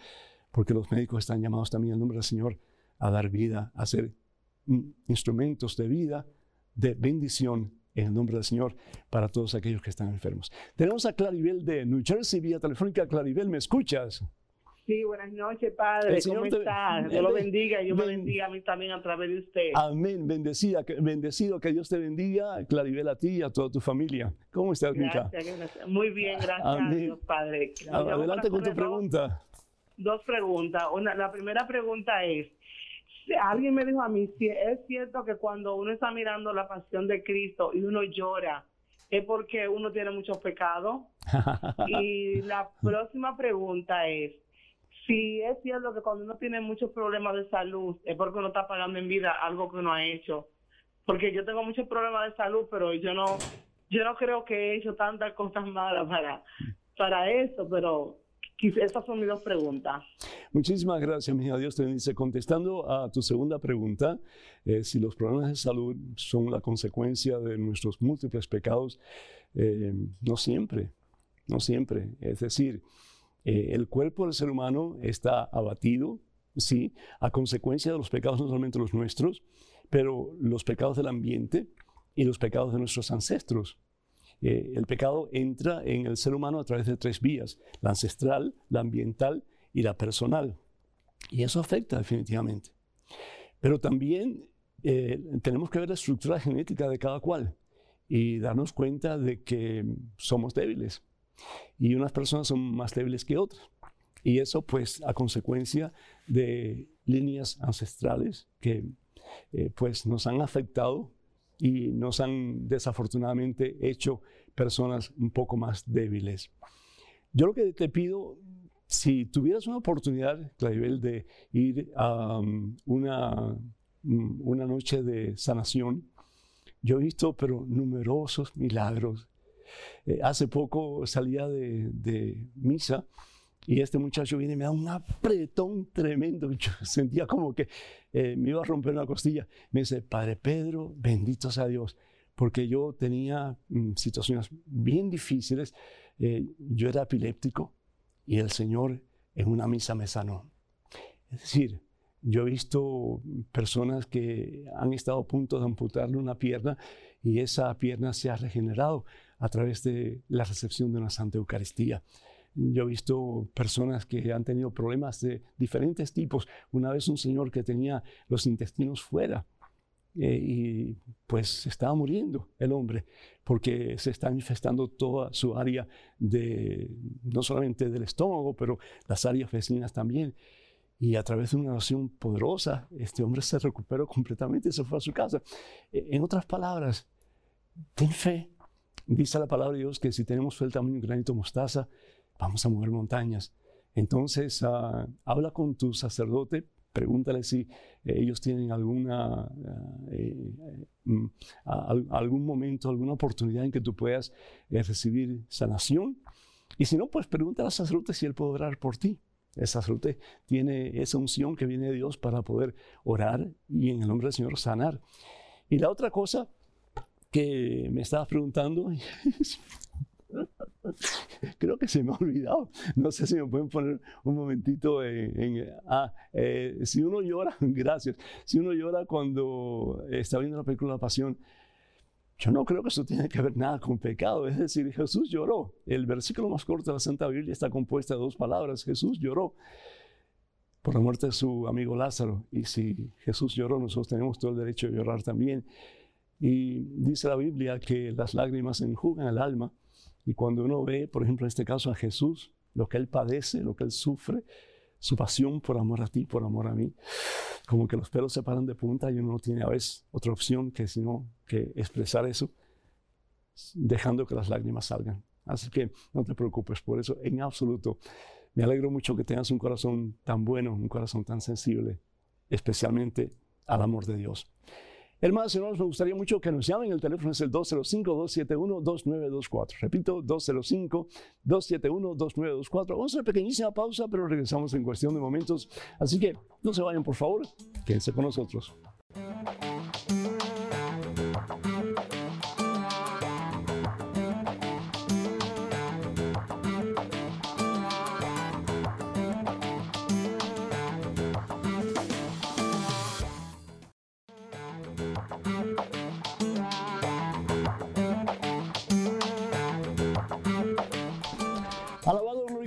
porque los médicos están llamados también en nombre del Señor a dar vida, a ser instrumentos de vida, de bendición en el nombre del Señor para todos aquellos que están enfermos. Tenemos a Claribel de New Jersey, vía telefónica. Claribel, ¿me escuchas? Sí, buenas noches, Padre. ¿Cómo está? Dios lo bendiga y yo me bendiga a mí también a través de usted. Amén. Bendecida, bendecido, que Dios te bendiga, Claribel, a ti y a toda tu familia. ¿Cómo estás, Mica? Muy bien, gracias a Dios, Padre. Adelante con tu pregunta. Dos preguntas. Una, la primera pregunta es, alguien me dijo a mí, si es cierto que cuando uno está mirando la pasión de Cristo y uno llora, es porque uno tiene muchos pecados. y la próxima pregunta es, si es cierto que cuando uno tiene muchos problemas de salud, es porque uno está pagando en vida algo que uno ha hecho. Porque yo tengo muchos problemas de salud, pero yo no, yo no creo que he hecho tantas cosas malas para, para eso, pero esas son mis dos preguntas. Muchísimas gracias, mi Dios te bendice. Contestando a tu segunda pregunta, eh, si los problemas de salud son la consecuencia de nuestros múltiples pecados, eh, no siempre, no siempre. Es decir, eh, el cuerpo del ser humano está abatido, sí, a consecuencia de los pecados, no solamente los nuestros, pero los pecados del ambiente y los pecados de nuestros ancestros. Eh, el pecado entra en el ser humano a través de tres vías, la ancestral, la ambiental y la personal. Y eso afecta definitivamente. Pero también eh, tenemos que ver la estructura genética de cada cual y darnos cuenta de que somos débiles. Y unas personas son más débiles que otras. Y eso pues a consecuencia de líneas ancestrales que eh, pues nos han afectado y nos han desafortunadamente hecho personas un poco más débiles. Yo lo que te pido, si tuvieras una oportunidad, Claribel, de ir a um, una, mm, una noche de sanación, yo he visto, pero numerosos milagros. Eh, hace poco salía de, misa y este muchacho viene y me da un apretón tremendo. Yo sentía como que eh, me iba a romper una costilla. Me dice, Padre Pedro, bendito sea Dios, porque yo tenía mm, situaciones bien difíciles. Eh, yo era epiléptico y el Señor en una misa me sanó. Es decir, yo he visto personas que han estado a punto de amputarle una pierna y esa pierna se ha regenerado a través de la recepción de una Santa Eucaristía. Yo he visto personas que han tenido problemas de diferentes tipos. Una vez un señor que tenía los intestinos fuera eh, y pues estaba muriendo el hombre porque se está infestando toda su área de, no solamente del estómago, pero las áreas vecinas también. Y a través de una oración poderosa, este hombre se recuperó completamente y se fue a su casa. E, en otras palabras, ten fe. Dice la palabra de Dios que si tenemos fe el tamaño de un granito mostaza, vamos a mover montañas. Entonces, ah, habla con tu sacerdote, pregúntale si eh, ellos tienen alguna, eh, mm, algún momento, alguna oportunidad en que tú puedas recibir sanación. Y si no, pues pregúntale al sacerdote si él puede orar por ti. El sacerdote tiene esa unción que viene de Dios para poder orar y en el nombre del Señor sanar. Y la otra cosa que me estabas preguntando, creo que se me ha olvidado. No sé si me pueden poner un momentito en... ah, eh, si uno llora, gracias. Si uno llora cuando está viendo la película La Pasión, yo no creo que eso tenga que ver nada con pecado. Es decir, Jesús lloró. El versículo más corto de la Santa Biblia está compuesto de dos palabras. Jesús lloró por la muerte de su amigo Lázaro. Y si Jesús lloró, nosotros tenemos todo el derecho de llorar también. Y dice la Biblia que las lágrimas enjugan el alma. Y cuando uno ve, por ejemplo, en este caso a Jesús, lo que él padece, lo que él sufre, su pasión por amor a ti, por amor a mí, como que los pelos se paran de punta y uno no tiene a veces otra opción que sino que expresar eso, dejando que las lágrimas salgan. Así que no te preocupes por eso en absoluto. Me alegro mucho que tengas un corazón tan bueno, un corazón tan sensible, especialmente al amor de Dios. Hermanos y hermanos, me gustaría mucho que nos llamen. El teléfono es el 205-271-2924. Repito, 205-271-2924. Vamos a una pequeñísima pausa, pero regresamos en cuestión de momentos. Así que no se vayan, por favor. Quédense con nosotros.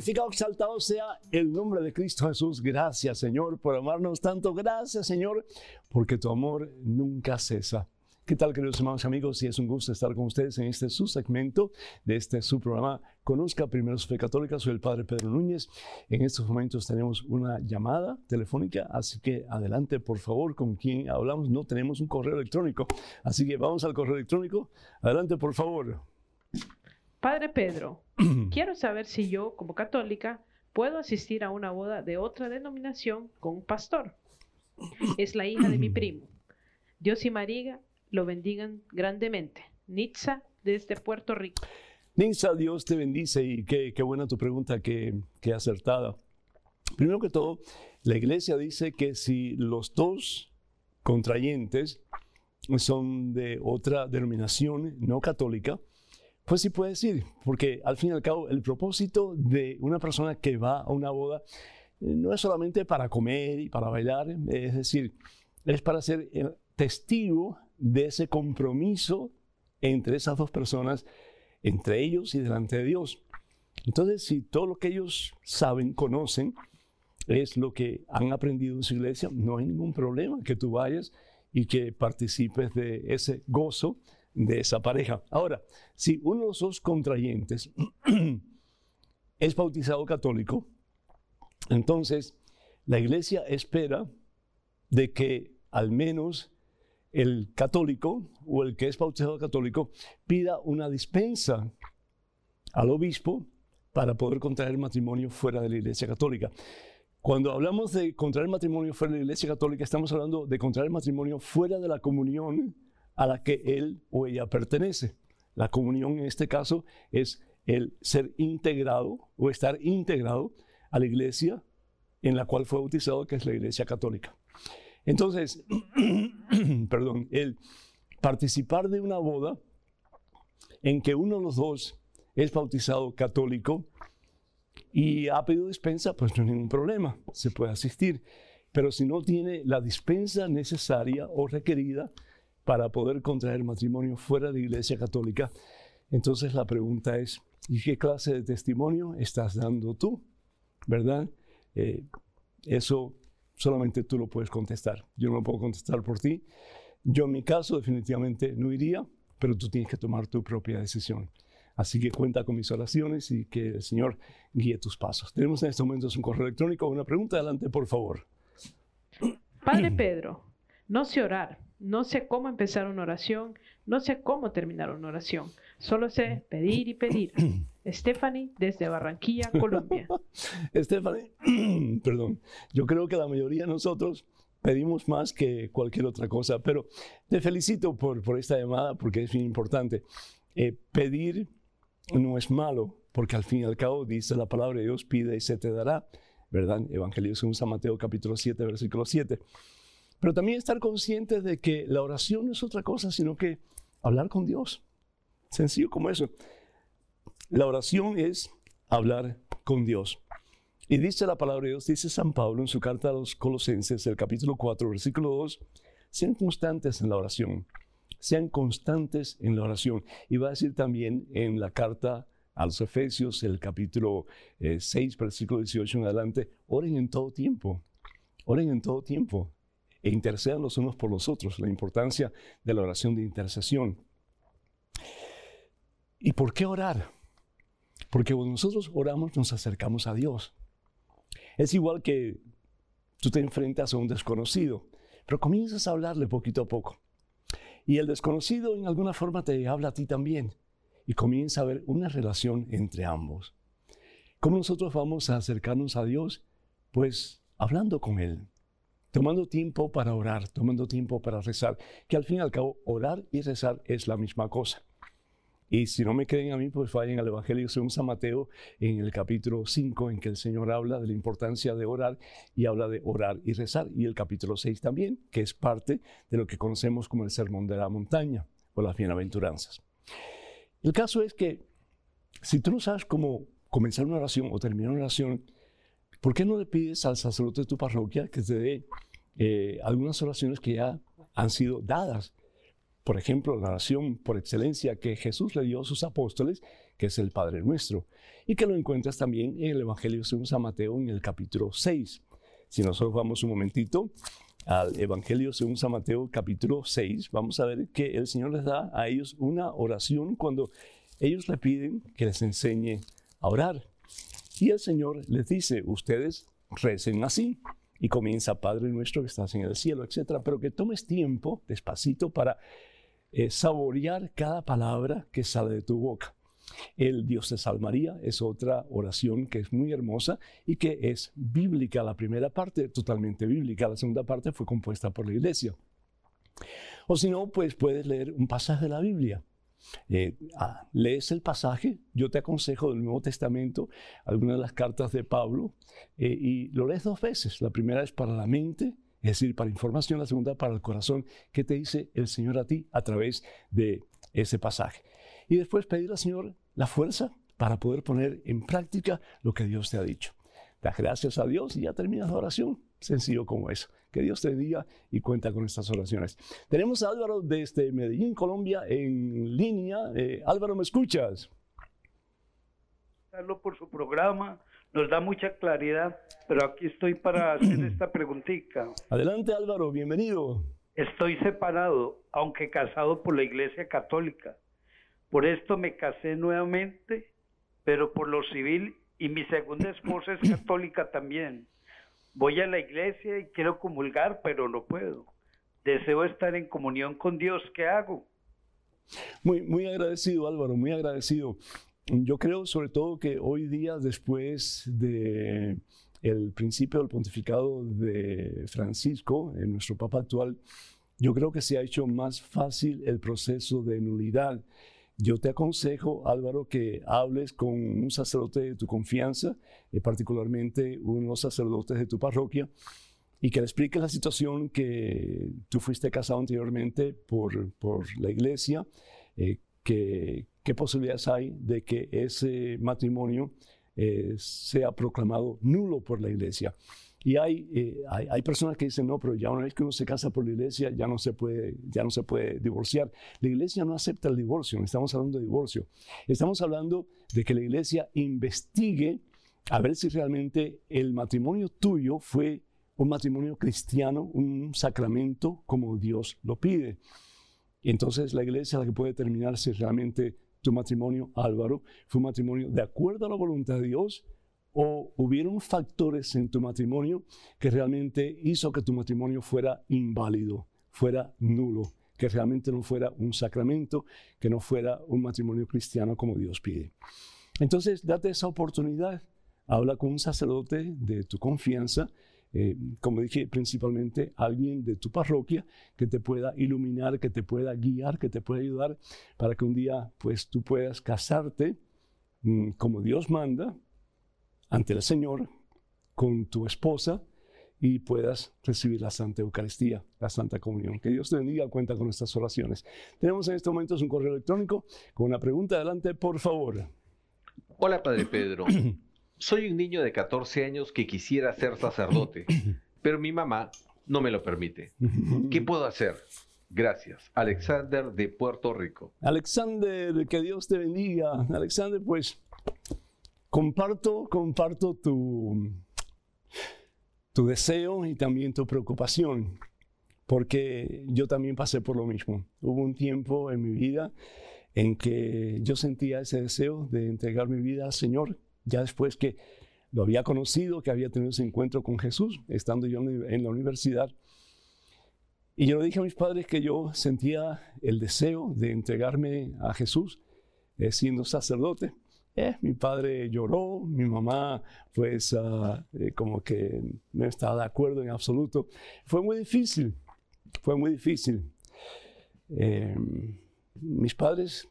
Exaltado sea el nombre de Cristo Jesús. Gracias, Señor, por amarnos tanto. Gracias, Señor, porque tu amor nunca cesa. ¿Qué tal, queridos hermanos y amigos? Y es un gusto estar con ustedes en este su segmento de este su programa Conozca Primero su Fe Católica. Soy el Padre Pedro Núñez. En estos momentos tenemos una llamada telefónica, así que adelante, por favor, con quien hablamos. No tenemos un correo electrónico, así que vamos al correo electrónico. Adelante, por favor. Padre Pedro, quiero saber si yo, como católica, puedo asistir a una boda de otra denominación con un pastor. Es la hija de mi primo. Dios y María lo bendigan grandemente. Nitza, desde Puerto Rico. Nitza, Dios te bendice y qué, buena tu pregunta, qué, qué acertada. Primero que todo, la iglesia dice que si los dos contrayentes son de otra denominación no católica, pues sí puede decir, porque al fin y al cabo el propósito de una persona que va a una boda eh, no es solamente para comer y para bailar, es decir, es para ser testigo de ese compromiso entre esas dos personas, entre ellos y delante de Dios. Entonces, si todo lo que ellos saben, conocen, es lo que han aprendido en su iglesia, no hay ningún problema que tú vayas y que participes de ese gozo de esa pareja. Ahora, si uno de los dos contrayentes es bautizado católico, entonces la iglesia espera de que al menos el católico o el que es bautizado católico pida una dispensa al obispo para poder contraer matrimonio fuera de la iglesia católica. Cuando hablamos de contraer matrimonio fuera de la iglesia católica, estamos hablando de contraer matrimonio fuera de la comunión a la que él o ella pertenece. La comunión en este caso es el ser integrado o estar integrado a la iglesia en la cual fue bautizado, que es la iglesia católica. Entonces, perdón, el participar de una boda en que uno de los dos es bautizado católico y ha pedido dispensa, pues no hay ningún problema, se puede asistir. Pero si no tiene la dispensa necesaria o requerida, para poder contraer matrimonio fuera de Iglesia Católica. Entonces la pregunta es, ¿y qué clase de testimonio estás dando tú? ¿Verdad? Eh, eso solamente tú lo puedes contestar. Yo no lo puedo contestar por ti. Yo en mi caso definitivamente no iría, pero tú tienes que tomar tu propia decisión. Así que cuenta con mis oraciones y que el Señor guíe tus pasos. Tenemos en estos momentos un correo electrónico. Una pregunta adelante, por favor. Padre Pedro, no sé orar, no sé cómo empezar una oración, no sé cómo terminar una oración. Solo sé pedir y pedir. Stephanie desde Barranquilla, Colombia. Stephanie, perdón, yo creo que la mayoría de nosotros pedimos más que cualquier otra cosa, pero te felicito por, por esta llamada porque es bien importante. Eh, pedir no es malo, porque al fin y al cabo dice la palabra de Dios, pide y se te dará, ¿verdad? Evangelio según San Mateo capítulo 7, versículo 7. Pero también estar consciente de que la oración no es otra cosa, sino que hablar con Dios. Sencillo como eso. La oración es hablar con Dios. Y dice la palabra de Dios, dice San Pablo en su carta a los Colosenses, el capítulo 4, versículo 2, sean constantes en la oración, sean constantes en la oración. Y va a decir también en la carta a los Efesios, el capítulo 6, eh, versículo 18 en adelante, oren en todo tiempo, oren en todo tiempo e intercedan los unos por los otros, la importancia de la oración de intercesión. ¿Y por qué orar? Porque cuando nosotros oramos nos acercamos a Dios. Es igual que tú te enfrentas a un desconocido, pero comienzas a hablarle poquito a poco. Y el desconocido en alguna forma te habla a ti también. Y comienza a haber una relación entre ambos. ¿Cómo nosotros vamos a acercarnos a Dios? Pues hablando con Él, tomando tiempo para orar, tomando tiempo para rezar, que al fin y al cabo orar y rezar es la misma cosa. Y si no me creen a mí, pues vayan al Evangelio según San Mateo en el capítulo 5, en que el Señor habla de la importancia de orar y habla de orar y rezar. Y el capítulo 6 también, que es parte de lo que conocemos como el Sermón de la Montaña o las Bienaventuranzas. El caso es que si tú no sabes cómo comenzar una oración o terminar una oración, ¿por qué no le pides al sacerdote de tu parroquia que te dé eh, algunas oraciones que ya han sido dadas? Por ejemplo, la oración por excelencia que Jesús le dio a sus apóstoles, que es el Padre Nuestro, y que lo encuentras también en el Evangelio según San Mateo en el capítulo 6. Si nosotros vamos un momentito al Evangelio según San Mateo capítulo 6, vamos a ver que el Señor les da a ellos una oración cuando ellos le piden que les enseñe a orar. Y el Señor les dice, ustedes recen así. Y comienza, Padre nuestro que estás en el cielo, etc. Pero que tomes tiempo, despacito, para eh, saborear cada palabra que sale de tu boca. El Dios de Salmaría es otra oración que es muy hermosa y que es bíblica. La primera parte, totalmente bíblica. La segunda parte fue compuesta por la iglesia. O si no, pues puedes leer un pasaje de la Biblia. Eh, ah, lees el pasaje, yo te aconsejo del Nuevo Testamento, algunas de las cartas de Pablo, eh, y lo lees dos veces. La primera es para la mente es decir, para información, la segunda para el corazón, ¿qué te dice el Señor a ti a través de ese pasaje? Y después pedir al Señor la fuerza para poder poner en práctica lo que Dios te ha dicho. Das gracias a Dios y ya terminas la oración. Sencillo como eso. Que Dios te diga y cuenta con estas oraciones. Tenemos a Álvaro desde Medellín, Colombia, en línea. Eh, Álvaro, ¿me escuchas? Por su programa, nos da mucha claridad, pero aquí estoy para hacer esta preguntita. Adelante Álvaro, bienvenido. Estoy separado, aunque casado por la Iglesia Católica. Por esto me casé nuevamente, pero por lo civil y mi segunda esposa es católica también. Voy a la iglesia y quiero comulgar, pero no puedo. Deseo estar en comunión con Dios. ¿Qué hago? Muy, muy agradecido, Álvaro, muy agradecido. Yo creo sobre todo que hoy día, después de el principio del pontificado de Francisco, en nuestro Papa actual, yo creo que se ha hecho más fácil el proceso de nulidad. Yo te aconsejo, Álvaro, que hables con un sacerdote de tu confianza, eh, particularmente unos sacerdotes de tu parroquia, y que le expliques la situación que tú fuiste casado anteriormente por, por la iglesia, eh, que, ¿qué posibilidades hay de que ese matrimonio eh, sea proclamado nulo por la iglesia? Y eh, hay, hay, personas que dicen, no, pero ya una vez que uno se casa por la iglesia, ya no se puede, ya no se puede divorciar. La iglesia no acepta el divorcio, no estamos hablando de divorcio. Estamos hablando de que la iglesia investigue a ver si realmente el matrimonio tuyo fue un matrimonio cristiano, un sacramento como Dios lo pide. Entonces la iglesia es la que puede determinar si realmente tu matrimonio, Álvaro, fue un matrimonio de acuerdo a la voluntad de Dios o hubieron factores en tu matrimonio que realmente hizo que tu matrimonio fuera inválido, fuera nulo. que realmente no fuera un sacramento, que no fuera un matrimonio cristiano como Dios pide. Entonces, date esa oportunidad. Habla con un sacerdote de tu confianza, eh, como dije, principalmente alguien de tu parroquia que te pueda iluminar, que te pueda guiar, que te pueda ayudar para que un día pues tú puedas casarte mm, como Dios manda ante el Señor con tu esposa y puedas recibir la Santa Eucaristía, la Santa Comunión. Que Dios te bendiga, cuenta con nuestras oraciones. Tenemos en este momento un correo electrónico con una pregunta. Adelante, por favor. Hola, Padre Pedro. Soy un niño de 14 años que quisiera ser sacerdote, pero mi mamá no me lo permite. ¿Qué puedo hacer? Gracias. Alexander de Puerto Rico. Alexander, que Dios te bendiga. Alexander, pues comparto, comparto tu, tu deseo y también tu preocupación, porque yo también pasé por lo mismo. Hubo un tiempo en mi vida en que yo sentía ese deseo de entregar mi vida al Señor, ya después que lo había conocido, que había tenido ese encuentro con Jesús, estando yo en la universidad. Y yo le dije a mis padres que yo sentía el deseo de entregarme a Jesús eh, siendo sacerdote. Eh, mi padre lloró, mi mamá pues ah, eh, como que no estaba de acuerdo en absoluto. Fue muy difícil, fue muy difícil. Em, mis padres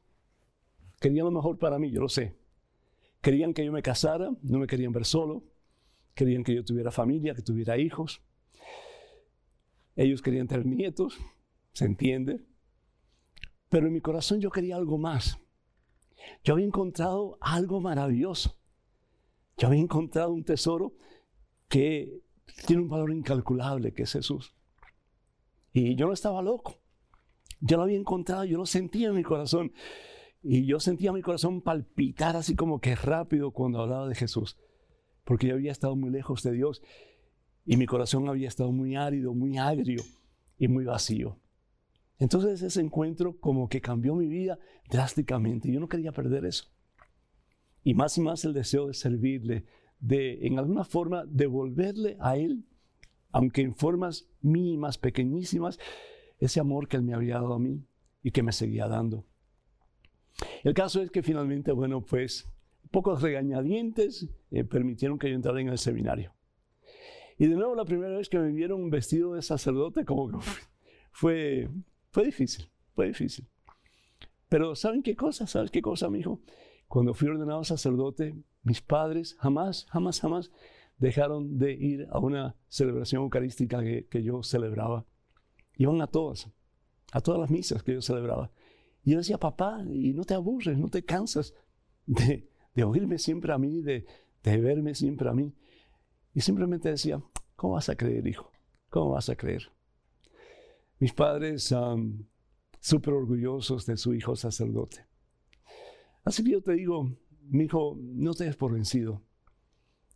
querían lo mejor para mí, yo lo sé. Querían que yo me casara, no me querían ver solo. Querían que yo tuviera familia, que tuviera hijos. Ellos querían tener nietos, se entiende. Pero en mi corazón yo quería algo más. Yo había encontrado algo maravilloso. Yo había encontrado un tesoro que tiene un valor incalculable, que es Jesús. Y yo no estaba loco. Yo lo había encontrado, yo lo sentía en mi corazón. Y yo sentía mi corazón palpitar así como que rápido cuando hablaba de Jesús. Porque yo había estado muy lejos de Dios. Y mi corazón había estado muy árido, muy agrio y muy vacío. Entonces ese encuentro como que cambió mi vida drásticamente. Yo no quería perder eso. Y más y más el deseo de servirle, de en alguna forma devolverle a Él, aunque en formas mínimas, pequeñísimas, ese amor que Él me había dado a mí y que me seguía dando. El caso es que finalmente, bueno, pues pocos regañadientes eh, permitieron que yo entrara en el seminario. Y de nuevo, la primera vez que me vieron vestido de sacerdote, como que fue, fue difícil, fue difícil. Pero ¿saben qué cosa? ¿Sabes qué cosa, mi hijo? Cuando fui ordenado sacerdote, mis padres jamás, jamás, jamás dejaron de ir a una celebración eucarística que, que yo celebraba. Iban a todas, a todas las misas que yo celebraba. Y yo decía, papá, y no te aburres, no te cansas de, de oírme siempre a mí, de, de verme siempre a mí. Y simplemente decía, ¿cómo vas a creer, hijo? ¿Cómo vas a creer? Mis padres son súper orgullosos de su hijo sacerdote. Así que yo te digo, mi hijo, no te des por vencido.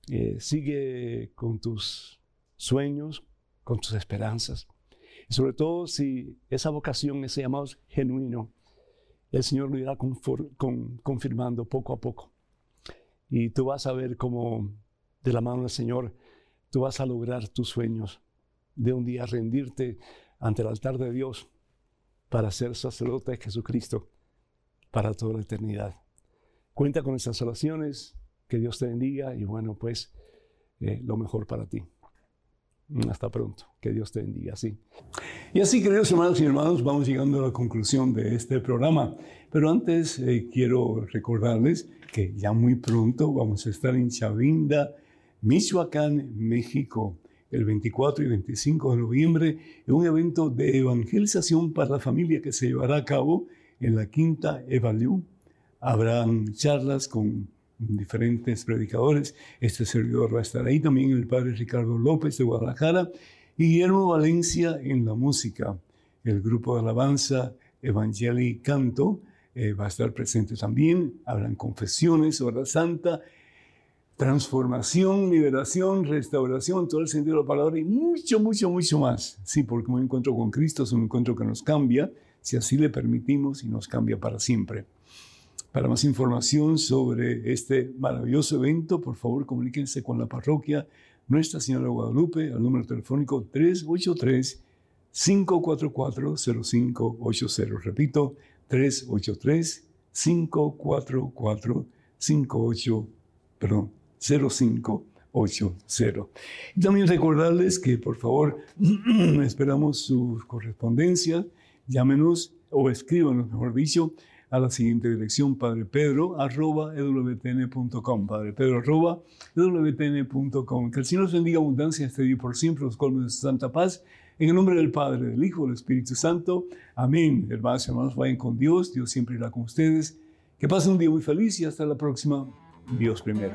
Eh, sigue con tus sueños, con tus esperanzas. Y sobre todo si esa vocación, ese llamado genuino, el Señor lo irá confirmando poco a poco. Y tú vas a ver cómo de la mano del Señor tú vas a lograr tus sueños de un día rendirte ante el altar de Dios para ser sacerdote de Jesucristo para toda la eternidad. Cuenta con estas oraciones, que Dios te bendiga y bueno, pues eh, lo mejor para ti. Hasta pronto, que Dios te bendiga, sí. Y así, queridos hermanos y hermanos, vamos llegando a la conclusión de este programa. Pero antes eh, quiero recordarles que ya muy pronto vamos a estar en Chavinda, Michoacán, México el 24 y 25 de noviembre en un evento de evangelización para la familia que se llevará a cabo en la Quinta Evaliú. Habrán charlas con diferentes predicadores. Este servidor va a estar ahí también el padre Ricardo López de Guadalajara y Guillermo Valencia en la música. El grupo de alabanza Evangeli Canto eh, va a estar presente también. Habrán confesiones, hora santa transformación, liberación, restauración, todo el sentido de la palabra y mucho, mucho, mucho más. Sí, porque un encuentro con Cristo es un encuentro que nos cambia, si así le permitimos y nos cambia para siempre. Para más información sobre este maravilloso evento, por favor comuníquense con la parroquia Nuestra Señora de Guadalupe al número telefónico 383 544-0580. Repito, 383-544-58, perdón, 0580. Y también recordarles que por favor esperamos su correspondencia, llámenos o escríbanos, mejor dicho, a la siguiente dirección, Padre Pedro, arroba ewtn.com, Padre Pedro, arroba ewtn.com. Que el Señor os bendiga abundancia este día por siempre, los colmos de su santa paz. En el nombre del Padre, del Hijo, del Espíritu Santo. Amén. Hermanos y hermanos, vayan con Dios. Dios siempre irá con ustedes. Que pasen un día muy feliz y hasta la próxima. Dios primero.